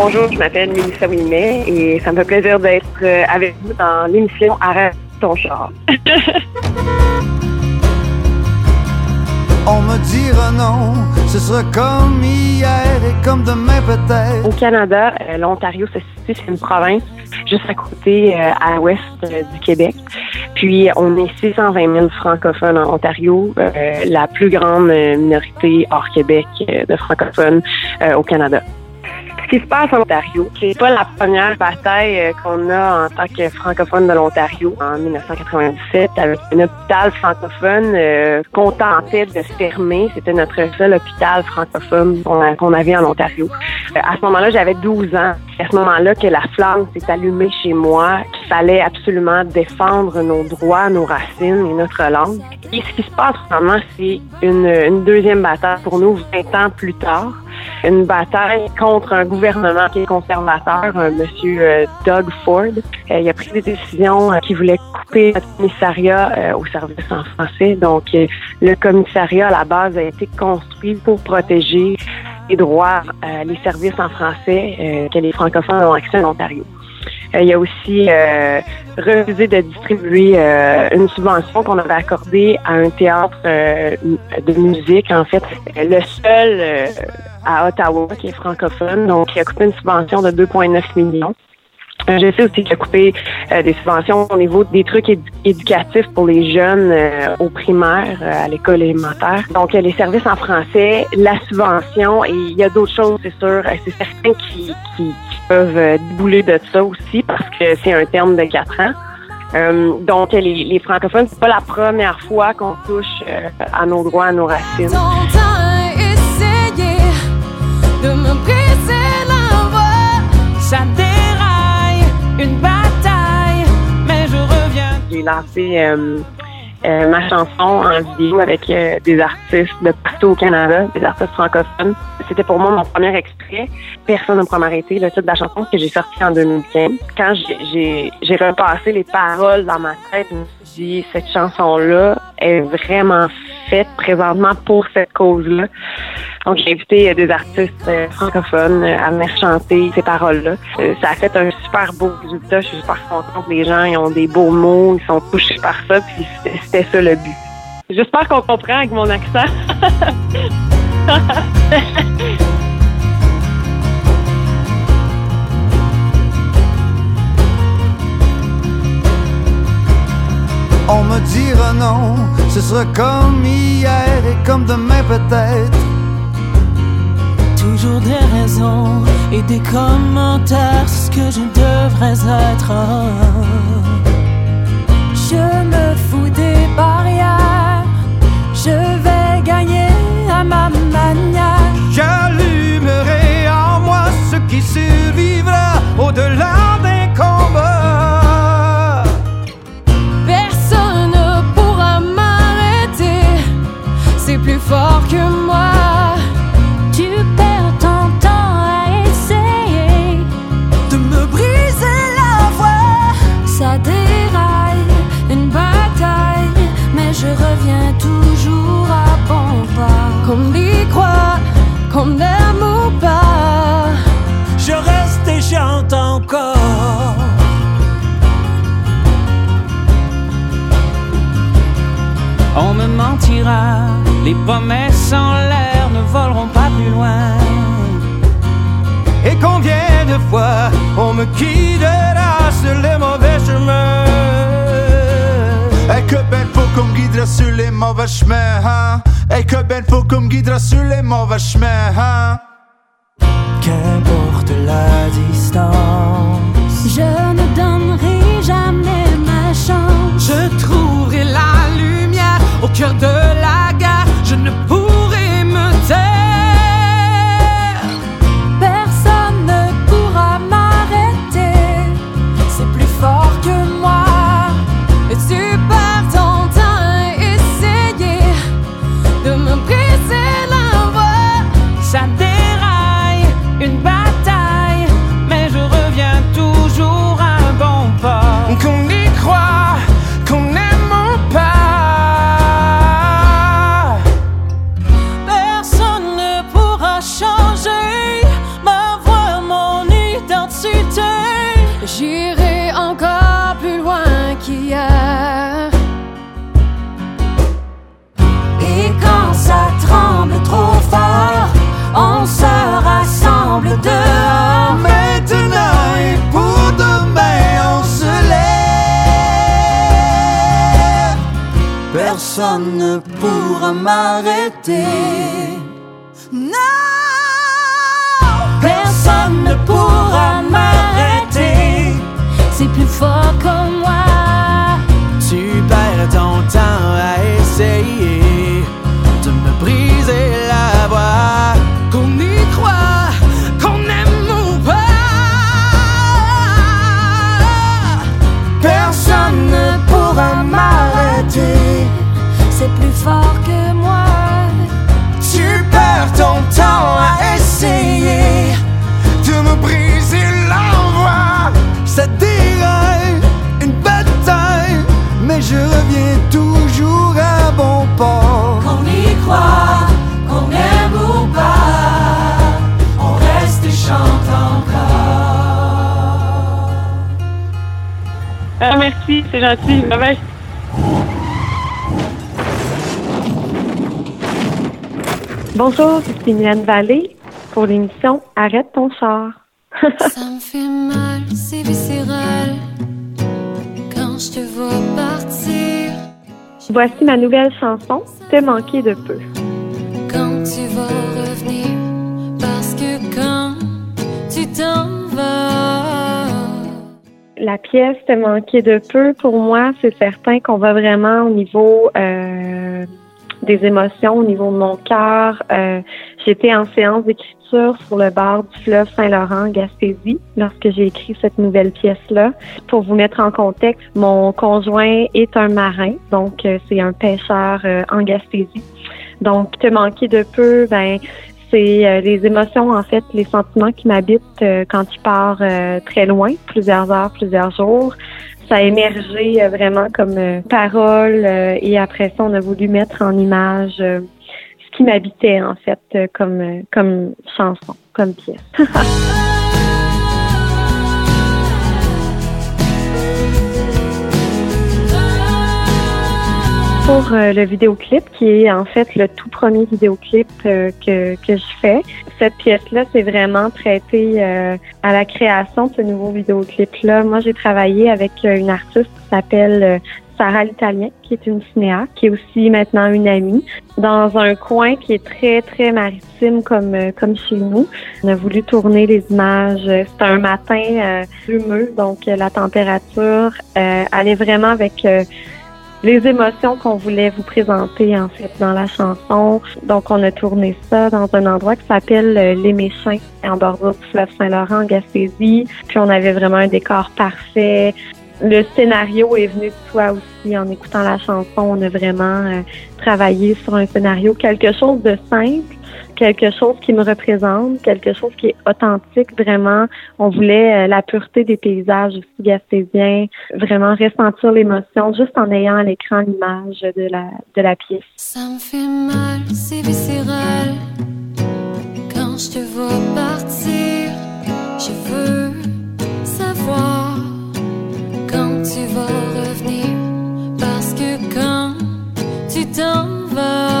Bonjour, je m'appelle Mélissa Ouimet et ça me fait plaisir d'être euh, avec vous dans l'émission Arrête ton char. On me dira non, ce sera comme hier et comme demain peut-être. Au Canada, euh, l'Ontario se situe, c'est une province juste à côté, euh, à l'ouest euh, du Québec. Puis, on est 620 000 francophones en Ontario, euh, la plus grande minorité hors Québec de francophones au Canada. Ce qui se passe en Ontario, c'est pas la première bataille euh, qu'on a en tant que francophone de l'Ontario en 1997 avec un hôpital francophone euh, qu'on tentait de fermer. C'était notre seul hôpital francophone qu'on avait en Ontario. Euh, à ce moment-là, j'avais 12 ans. C'est à ce moment-là que la flamme s'est allumée chez moi, qu'il fallait absolument défendre nos droits, nos racines et notre langue. Et ce qui se passe vraiment, c'est une deuxième bataille pour nous 20 ans plus tard. Une bataille contre un gouvernement qui est conservateur, un monsieur euh, Doug Ford. Euh, il a pris des décisions euh, qui voulaient couper notre commissariat euh, au service en français. Donc, euh, le commissariat, à la base, a été construit pour protéger les droits, euh, les services en français euh, que les francophones ont accès en Ontario. Euh, il a aussi euh, refusé de distribuer euh, une subvention qu'on avait accordée à un théâtre euh, de musique, en fait, Euh, le seul euh, à Ottawa qui est francophone. Donc, il a coupé une subvention de 2,9 millions. Euh, Je sais aussi qu'il a coupé euh, des subventions au niveau des trucs édu- éducatifs pour les jeunes euh, au primaire, euh, à l'école élémentaire. Donc, les services en français, la subvention, et il y a d'autres choses, c'est sûr. C'est certains qui, peuvent débouler de ça aussi parce que c'est un terme de quatre ans. Donc, les, les francophones, c'est pas la première fois qu'on touche à nos droits, à nos racines. J'ai lancé euh, euh, ma chanson en vidéo avec euh, des artistes de partout au Canada, des artistes francophones. C'était pour moi mon premier extrait. Personne ne pourra m'arrêter. Le titre de la chanson que j'ai sorti en 2015. Quand j'ai- repassé les paroles dans ma tête, cette chanson-là est vraiment faite présentement pour cette cause-là. Donc, j'ai invité euh, des artistes euh, francophones euh, à venir chanter ces paroles-là. Ça a fait un super beau résultat. Je suis super contente. Les gens, ils ont des beaux mots, ils sont touchés par ça, puis c'était ça le but. J'espère qu'on comprend avec mon accent. sera comme hier et comme demain peut-être. Toujours des raisons et des commentaires, c'est ce que je devrais être. Je me fous des barrières, je vais gagner à ma manière. J'allumerai en moi ce qui survivra au-delà les promesses en l'air ne voleront pas plus loin. Et combien de fois on me guidera sur les mauvais chemins? Et que ben faut qu'on me guidera sur les mauvais chemins hein? Et que ben faut qu'on me guidera sur les mauvais chemins hein? Qu'importe la distance, Je ne lumière au C'est plus fort que moi. Tu perds ton temps à essayer Ah, merci, c'est gentil. Bye bye. Bonjour, c'est Mylène Vallée pour l'émission Arrête ton char. Ça me fait mal, c'est viscéral. Quand je te vois partir, Voici ma nouvelle chanson, Te manquer de peu. La pièce Te manquer de peu, pour moi, c'est certain qu'on va vraiment au niveau euh, des émotions, au niveau de mon cœur. Euh, J'étais en séance d'écriture sur le bord du fleuve Saint-Laurent, en Gaspésie, lorsque j'ai écrit cette nouvelle pièce-là. Pour vous mettre en contexte, mon conjoint est un marin, donc euh, c'est un pêcheur euh, en Gaspésie. Donc, te manquer de peu, ben, c'est euh, les émotions, en fait, les sentiments qui m'habitent euh, quand tu pars euh, très loin, plusieurs heures, plusieurs jours. Ça a émergé euh, vraiment comme euh, parole euh, et après ça, on a voulu mettre en image ce qui m'habitait, en fait, comme, comme chanson, comme pièce. pour euh, le vidéoclip, qui est en fait le tout premier vidéoclip euh, que, que je fais. Cette pièce-là, c'est vraiment traité euh, à la création de ce nouveau vidéoclip-là. Moi, j'ai travaillé avec euh, une artiste qui s'appelle euh, Sarah l'Italien, qui est une cinéaste, qui est aussi maintenant une amie, dans un coin qui est très, très maritime comme, euh, comme chez nous. On a voulu tourner les images. C'était un matin euh, humeux, donc la température euh, allait vraiment avec... euh, les émotions qu'on voulait vous présenter en fait dans la chanson. Donc on a tourné ça dans un endroit qui s'appelle euh, Les Méchins, en bordure du fleuve Saint-Laurent en Gaspésie. Puis on avait vraiment un décor parfait. Le scénario est venu de soi aussi en écoutant la chanson. On a vraiment euh, travaillé sur un scénario, quelque chose de simple, quelque chose qui me représente, quelque chose qui est authentique vraiment. On voulait euh, la pureté des paysages aussi gaspésiens, vraiment ressentir l'émotion juste en ayant à l'écran l'image de la, de la pièce. ça me fait mal, c'est viscéral. Quand je te vois partir, je veux savoir tu vas revenir. Parce que quand tu t'en vas,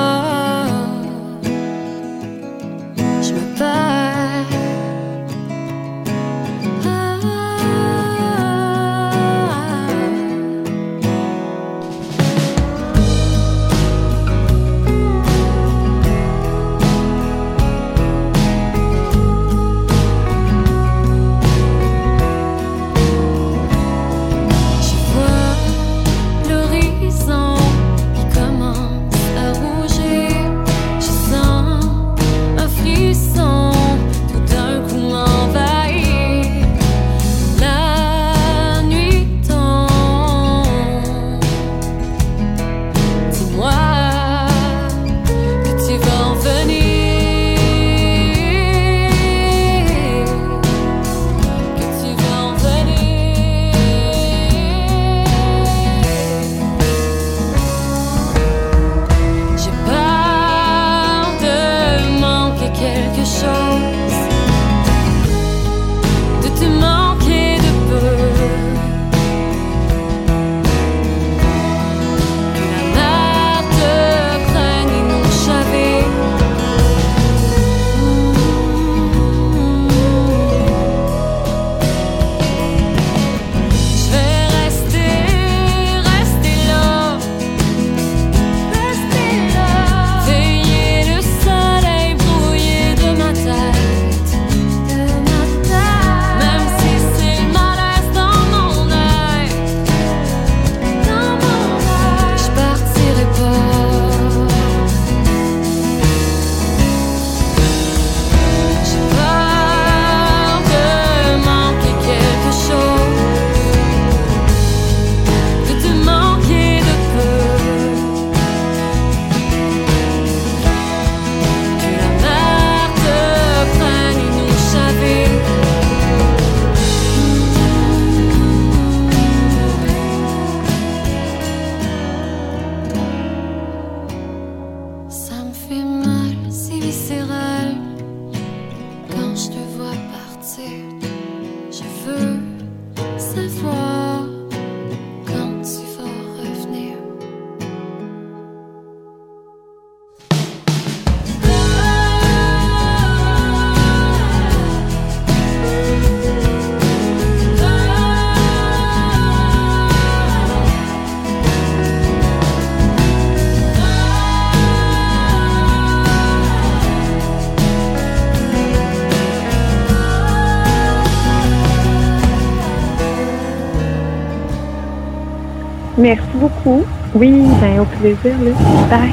Oui, ben, au plaisir. Là. Bye.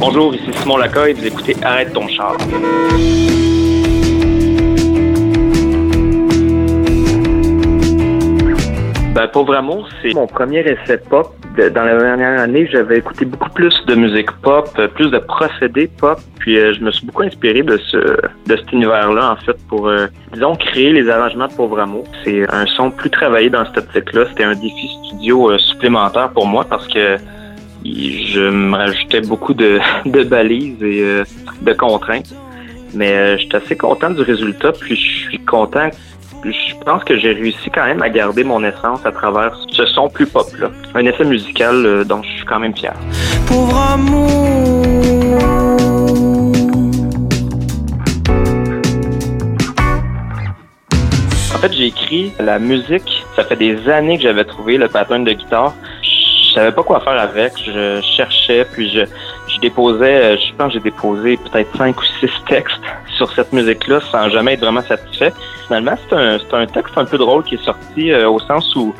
Bonjour, ici Simon Lacoy, vous écoutez Arrête ton char. Ben, Pauvre Amour, c'est mon premier essai pop. Dans la dernière année, j'avais écouté beaucoup plus de musique pop, euh, plus de procédés pop, puis euh, je me suis beaucoup inspiré de ce de cet univers-là, en fait, pour, euh, disons, créer les arrangements de Pauvre Amour. C'est un son plus travaillé dans cette optique-là. C'était un défi studio supplémentaire pour moi parce que je me rajoutais beaucoup de, balises et de contraintes. Mais j'étais assez content du résultat, puis je suis content. Je pense que j'ai réussi quand même à garder mon essence à travers ce son plus pop-là. Un essai musical euh, dont je suis quand même fier. Pauvre amour. En fait, j'ai écrit la musique. Ça fait des années que j'avais trouvé le pattern de guitare. Je savais pas quoi faire avec. Je cherchais, puis je, je déposais, euh, je pense que j'ai déposé peut-être cinq ou six textes sur cette musique-là sans jamais être vraiment satisfait. Finalement, c'est un, un texte un peu drôle qui est sorti euh, au sens où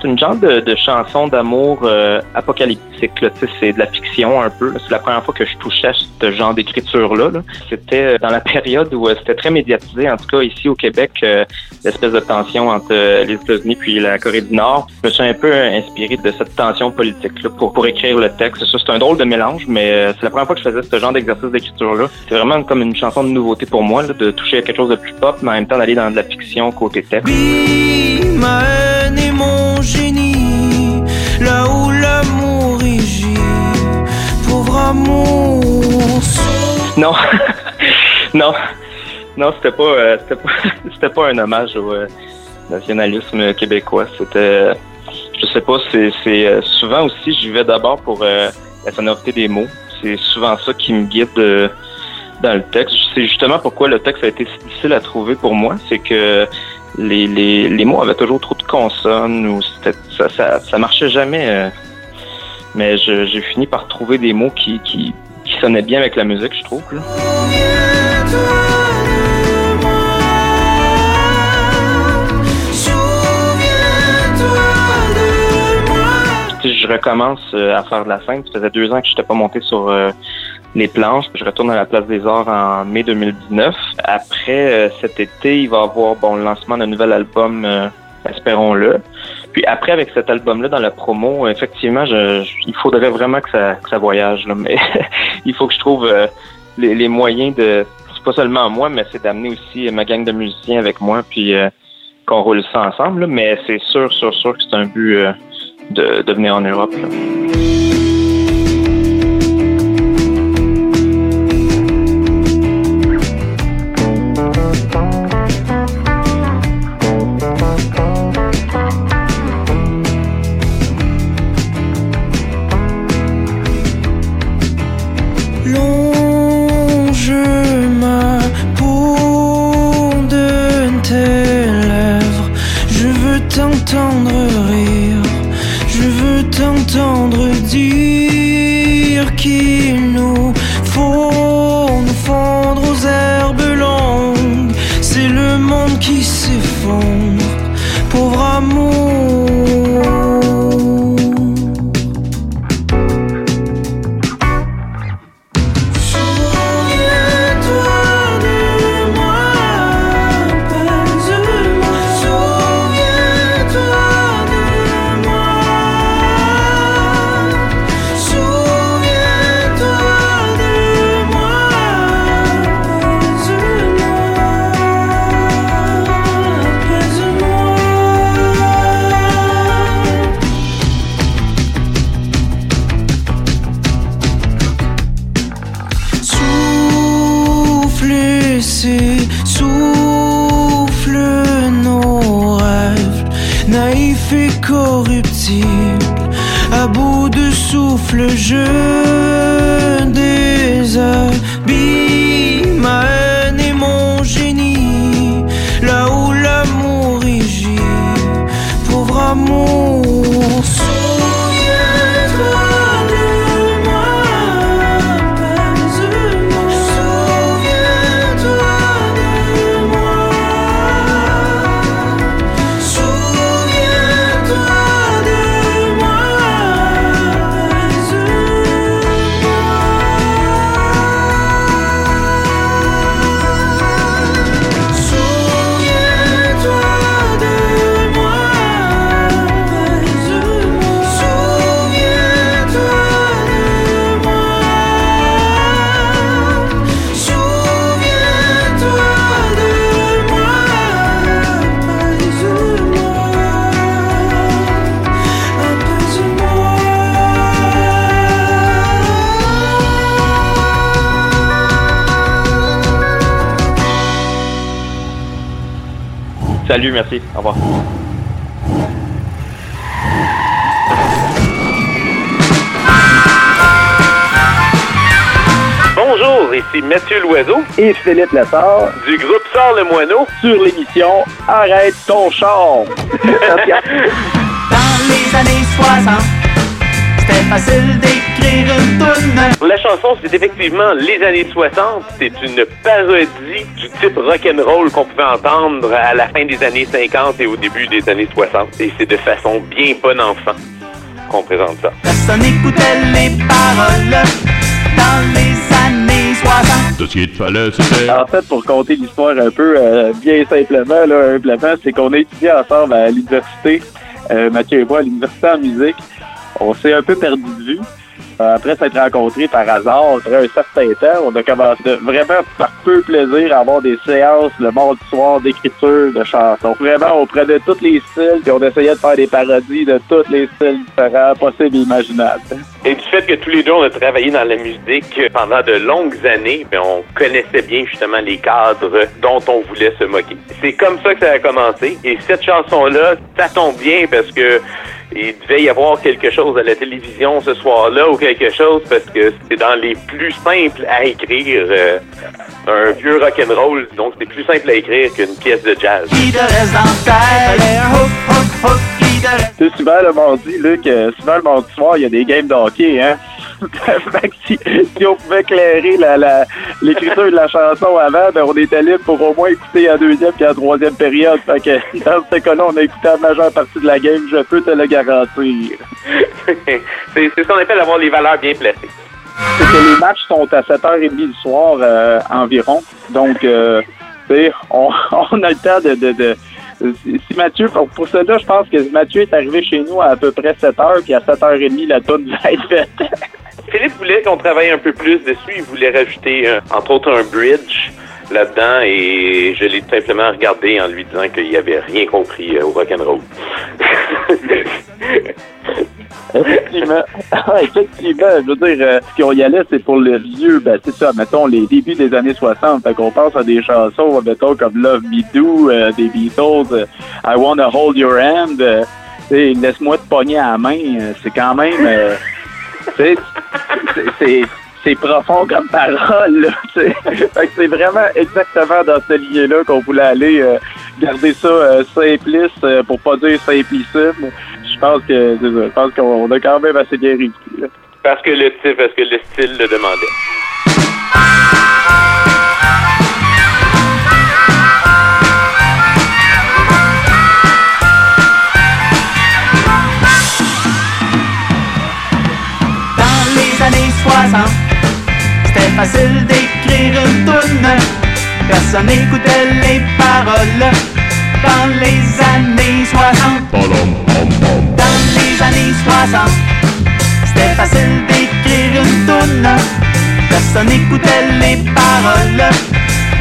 c'est une genre de, de chanson d'amour euh, apocalyptique. C'est de la fiction un peu. C'est la première fois que je touchais à ce genre d'écriture-là. là. C'était euh, dans la période où euh, c'était très médiatisé, en tout cas ici au Québec, euh, l'espèce de tension entre euh, les États-Unis puis la Corée du Nord. Je me suis un peu inspiré de cette tension politique-là pour, pour écrire le texte. C'est un drôle de mélange, mais c'est la première fois que je faisais ce genre d'exercice d'écriture-là. C'est vraiment comme une chanson de nouveauté pour moi, là, de toucher à quelque chose de plus pop, mais en même temps d'aller dans de la fiction côté texte. Génie, là où l'amour. Non, non, non, c'était pas, euh, c'était pas, pas un hommage au euh, nationalisme québécois. C'était, je sais pas, c'est, euh, souvent aussi, j'y vais d'abord pour la sonorité des mots. C'est souvent ça qui me guide dans le texte. C'est justement pourquoi le texte a été si difficile à trouver pour moi, c'est que les, les, les mots avaient toujours trop de consonnes ou ça, ça, ça marchait jamais. euh, mais j'ai fini par trouver des mots qui, qui, qui sonnaient bien avec la musique, je trouve. là. Je recommence euh, à faire de la scène. Ça faisait deux ans que je n'étais pas monté sur euh, les planches. Je retourne à la Place des Arts en mai 2019. Après euh, cet été, il va y avoir bon, le lancement d'un nouvel album, euh, espérons-le. Puis après, avec cet album-là dans la promo, effectivement, je, il faudrait vraiment que ça, que ça voyage. Là. Mais il faut que je trouve euh, les, moyens de... C'est pas seulement moi, mais c'est d'amener aussi ma gang de musiciens avec moi, puis euh, qu'on roule ça ensemble. Mais c'est sûr, sûr, sûr que c'est un but euh, de, de venir en Europe. Salut, merci. Au revoir. Bonjour, ici Mathieu Loiseau et Philippe Lessard du groupe Sort le Moineau sur l'émission Arrête ton char. Dans les années 60, c'était facile d'écrire. La chanson, c'est effectivement les années 60. C'est une parodie du type rock'n'roll qu'on pouvait entendre à la fin des années 50 et au début des années 60. Et c'est de façon bien bon enfant qu'on présente ça. Personne n'écoutait les paroles dans les années 60. Tout ce qu'il fallait, c'était... En fait, pour compter l'histoire un peu euh, bien simplement, là, humblement, c'est qu'on a étudié ensemble à l'université, euh, Mathieu et moi, à l'université en musique. On s'est un peu perdu de vue. Euh, après s'être rencontrés par hasard, après un certain temps, on a commencé vraiment par peu plaisir à avoir des séances le mardi soir d'écriture de chansons. Vraiment, on prenait tous les styles et on essayait de faire des parodies de tous les styles différents possibles et imaginables. Et du fait que tous les deux, on a travaillé dans la musique pendant de longues années, ben, on connaissait bien justement les cadres dont on voulait se moquer. C'est comme ça que ça a commencé. Et cette chanson-là, ça tombe bien parce que il devait y avoir quelque chose à la télévision ce soir-là ou quelque chose parce que c'est dans les plus simples à écrire euh, un vieux rock'n'roll, donc c'est plus simple à écrire qu'une pièce de jazz. Reste. C'est souvent le mardi, Luc, euh, souvent le mardi soir, il y a des games de hockey, hein? Si, si on pouvait éclairer la, la, l'écriture de la chanson avant, ben on était libre pour au moins écouter la deuxième puis la troisième période. Fait que dans ce cas-là, on a écouté la majeure partie de la game, je peux te le garantir. c'est ce qu'on appelle avoir les valeurs bien placées. C'est que les matchs sont à 7h30 du soir euh, environ. Donc, euh, on, on a le temps de... de, de si Mathieu, pour, pour cela, je pense que Mathieu est arrivé chez nous à, à peu près 7 h puis à 7h30, la tourne va être faite. Philippe voulait qu'on travaille un peu plus dessus. Il voulait rajouter, euh, entre autres, un bridge là-dedans et je l'ai tout simplement regardé en lui disant qu'il avait rien compris au rock'n'roll. Effectivement. Ah, effectivement. Je veux dire, euh, si on y allait, c'est pour le vieux, ben, c'est ça, mettons, les débuts des années 60. Fait qu'on pense à des chansons, mettons, comme Love Me Do, euh, des Beatles, euh, I Wanna Hold Your Hand, euh, Laisse-moi te pogner à la main. euh, c'est quand même, euh, c'est- c'est profond comme parole, c'est vraiment exactement dans ce lieu-là qu'on voulait aller euh, garder ça euh, simpliste euh, pour pas dire simplissime. Je pense que c'est ça. Je pense qu'on a quand même assez bien réussi. là. parce que le style, parce que le style le demandait. Dans les années 60, c'était facile d'écrire une toune. Personne n'écoutait les paroles. Dans les années 60, Pom, pom, pom. dans les années 60, c'était facile d'écrire une toune. Personne n'écoutait les paroles.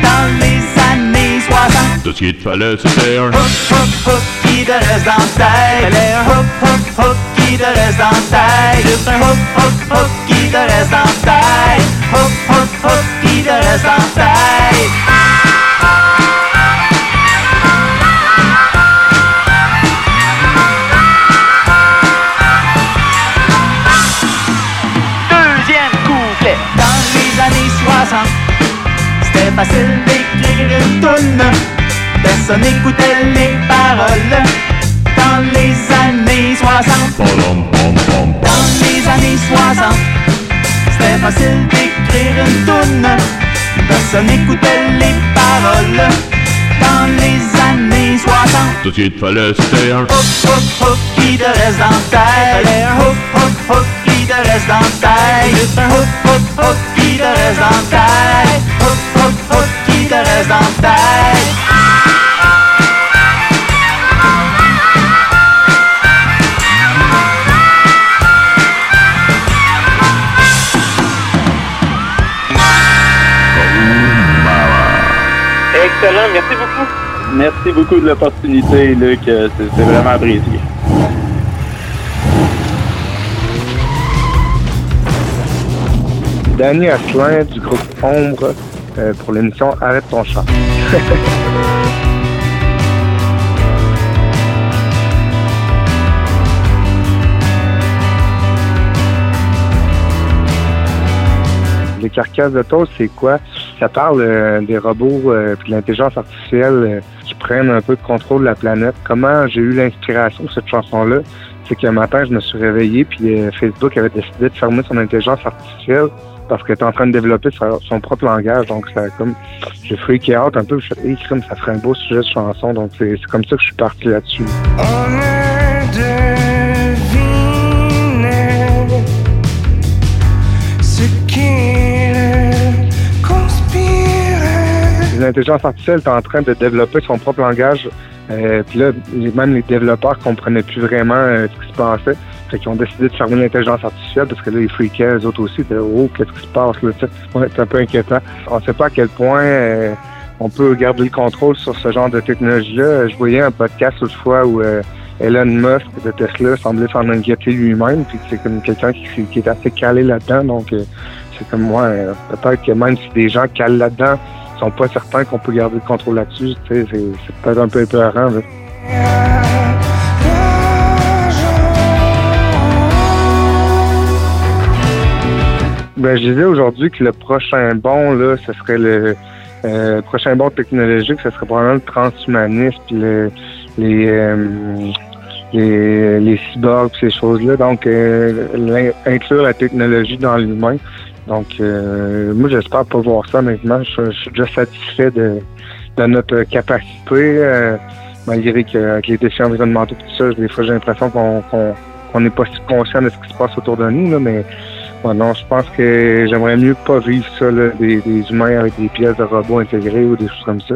Dans les années 60. Tout ce qu'il fallait, c'était un... Hook, hook, hook, qui te reste dans la tête. Un hook, hook, hook, qui te reste dans la tête. Juste un 60. Tout ce qu'il fallait, c'était un... Hook, hook, hook, qui te reste dans est un hook, hook, hook, qui te reste dans. Juste un hook, hook, hook, qui te reste dans la tête. Hook, hook, hook, qui te reste dans la tête. Excellent, merci beaucoup. Merci beaucoup de l'opportunité, Luc. Euh, c'est vraiment apprécié. Danny Asselin du groupe Ombre euh, pour l'émission Arrête ton chat. Les carcasses de c'est quoi? Ça parle euh, des robots euh, puis de l'intelligence artificielle euh, qui prennent un peu de contrôle de la planète. Comment j'ai eu l'inspiration de cette chanson-là? C'est qu'un matin, je me suis réveillé, puis euh, Facebook avait décidé de fermer son intelligence artificielle parce qu'elle était en train de développer son propre langage. Donc, ça comme, j'ai freaké out un peu. Je me suis dit, ça ferait un beau sujet de chanson. Donc, c'est comme ça que je suis parti là-dessus. Ce L'intelligence artificielle est en train de développer son propre langage. Euh, puis là, même les développeurs comprenaient plus vraiment euh, ce qui se passait. Fait qu'ils ont décidé de fermer l'intelligence artificielle parce que là, ils freakaient, eux autres aussi. De, oh, qu'est-ce qui se passe là? Ouais, c'est un peu inquiétant. On ne sait pas à quel point euh, on peut garder le contrôle sur ce genre de technologie-là. Je voyais un podcast autrefois où Elon Musk de Tesla semblait s'en inquiéter lui-même. Puis c'est comme quelqu'un qui, est assez calé là-dedans. Donc, c'est comme moi, euh, peut-être que même si des gens calent là-dedans, ils sont pas certains qu'on peut garder le contrôle là-dessus. C'est peut-être un peu épeurant. Ben, je disais aujourd'hui que le prochain bond, là, ce serait le euh, prochain bond technologique, ce serait probablement le transhumanisme, puis le, les, euh, les, les cyborgs, ces choses-là. Donc, euh, inclure la technologie dans l'humain. Donc, euh, moi, j'espère pas voir ça maintenant. Je, je suis déjà satisfait de, de notre capacité, euh, malgré qu'avec les défis environnementaux et tout ça, des fois, j'ai l'impression qu'on n'est pas si conscient de ce qui se passe autour de nous, là, mais bon, non, je pense que j'aimerais mieux pas vivre ça, là, des, des humains avec des pièces de robots intégrées ou des choses comme ça.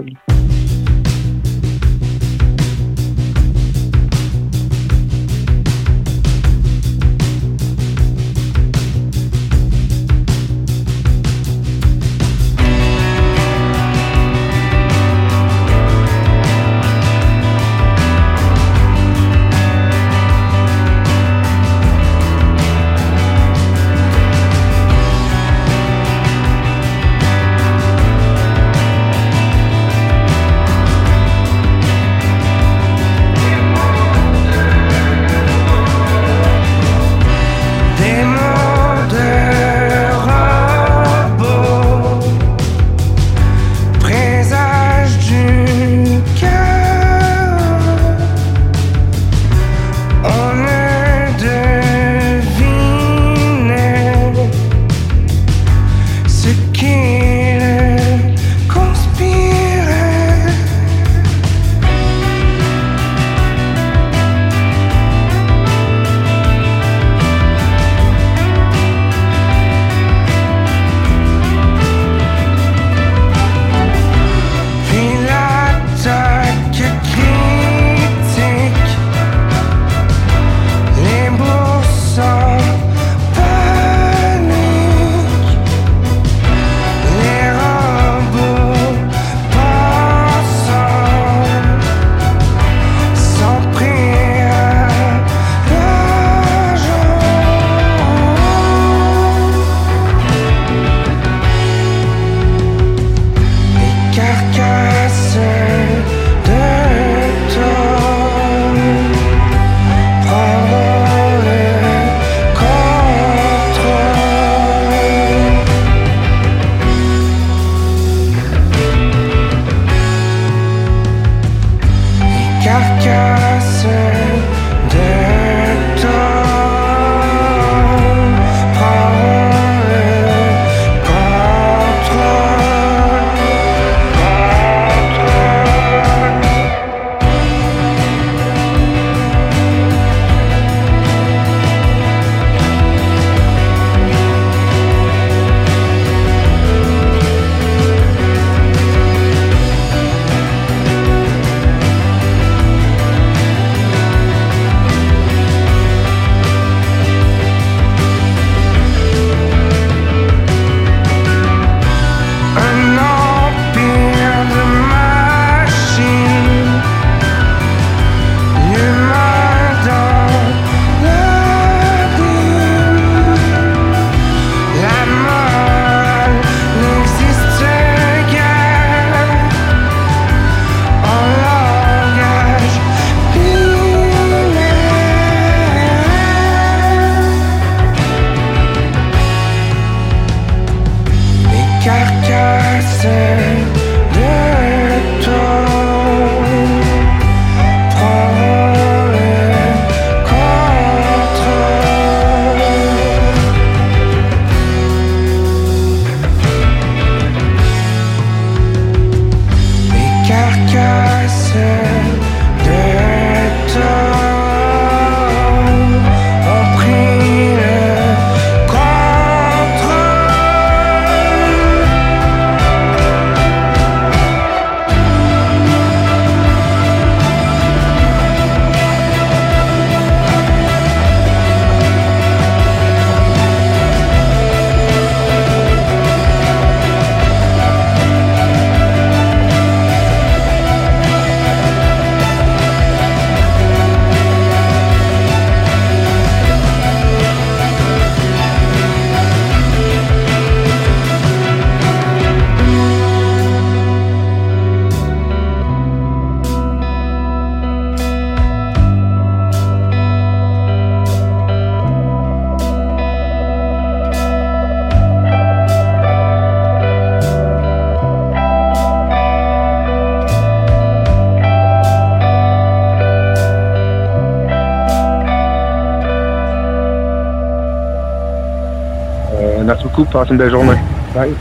Euh, merci beaucoup. Passez une belle journée. Bye.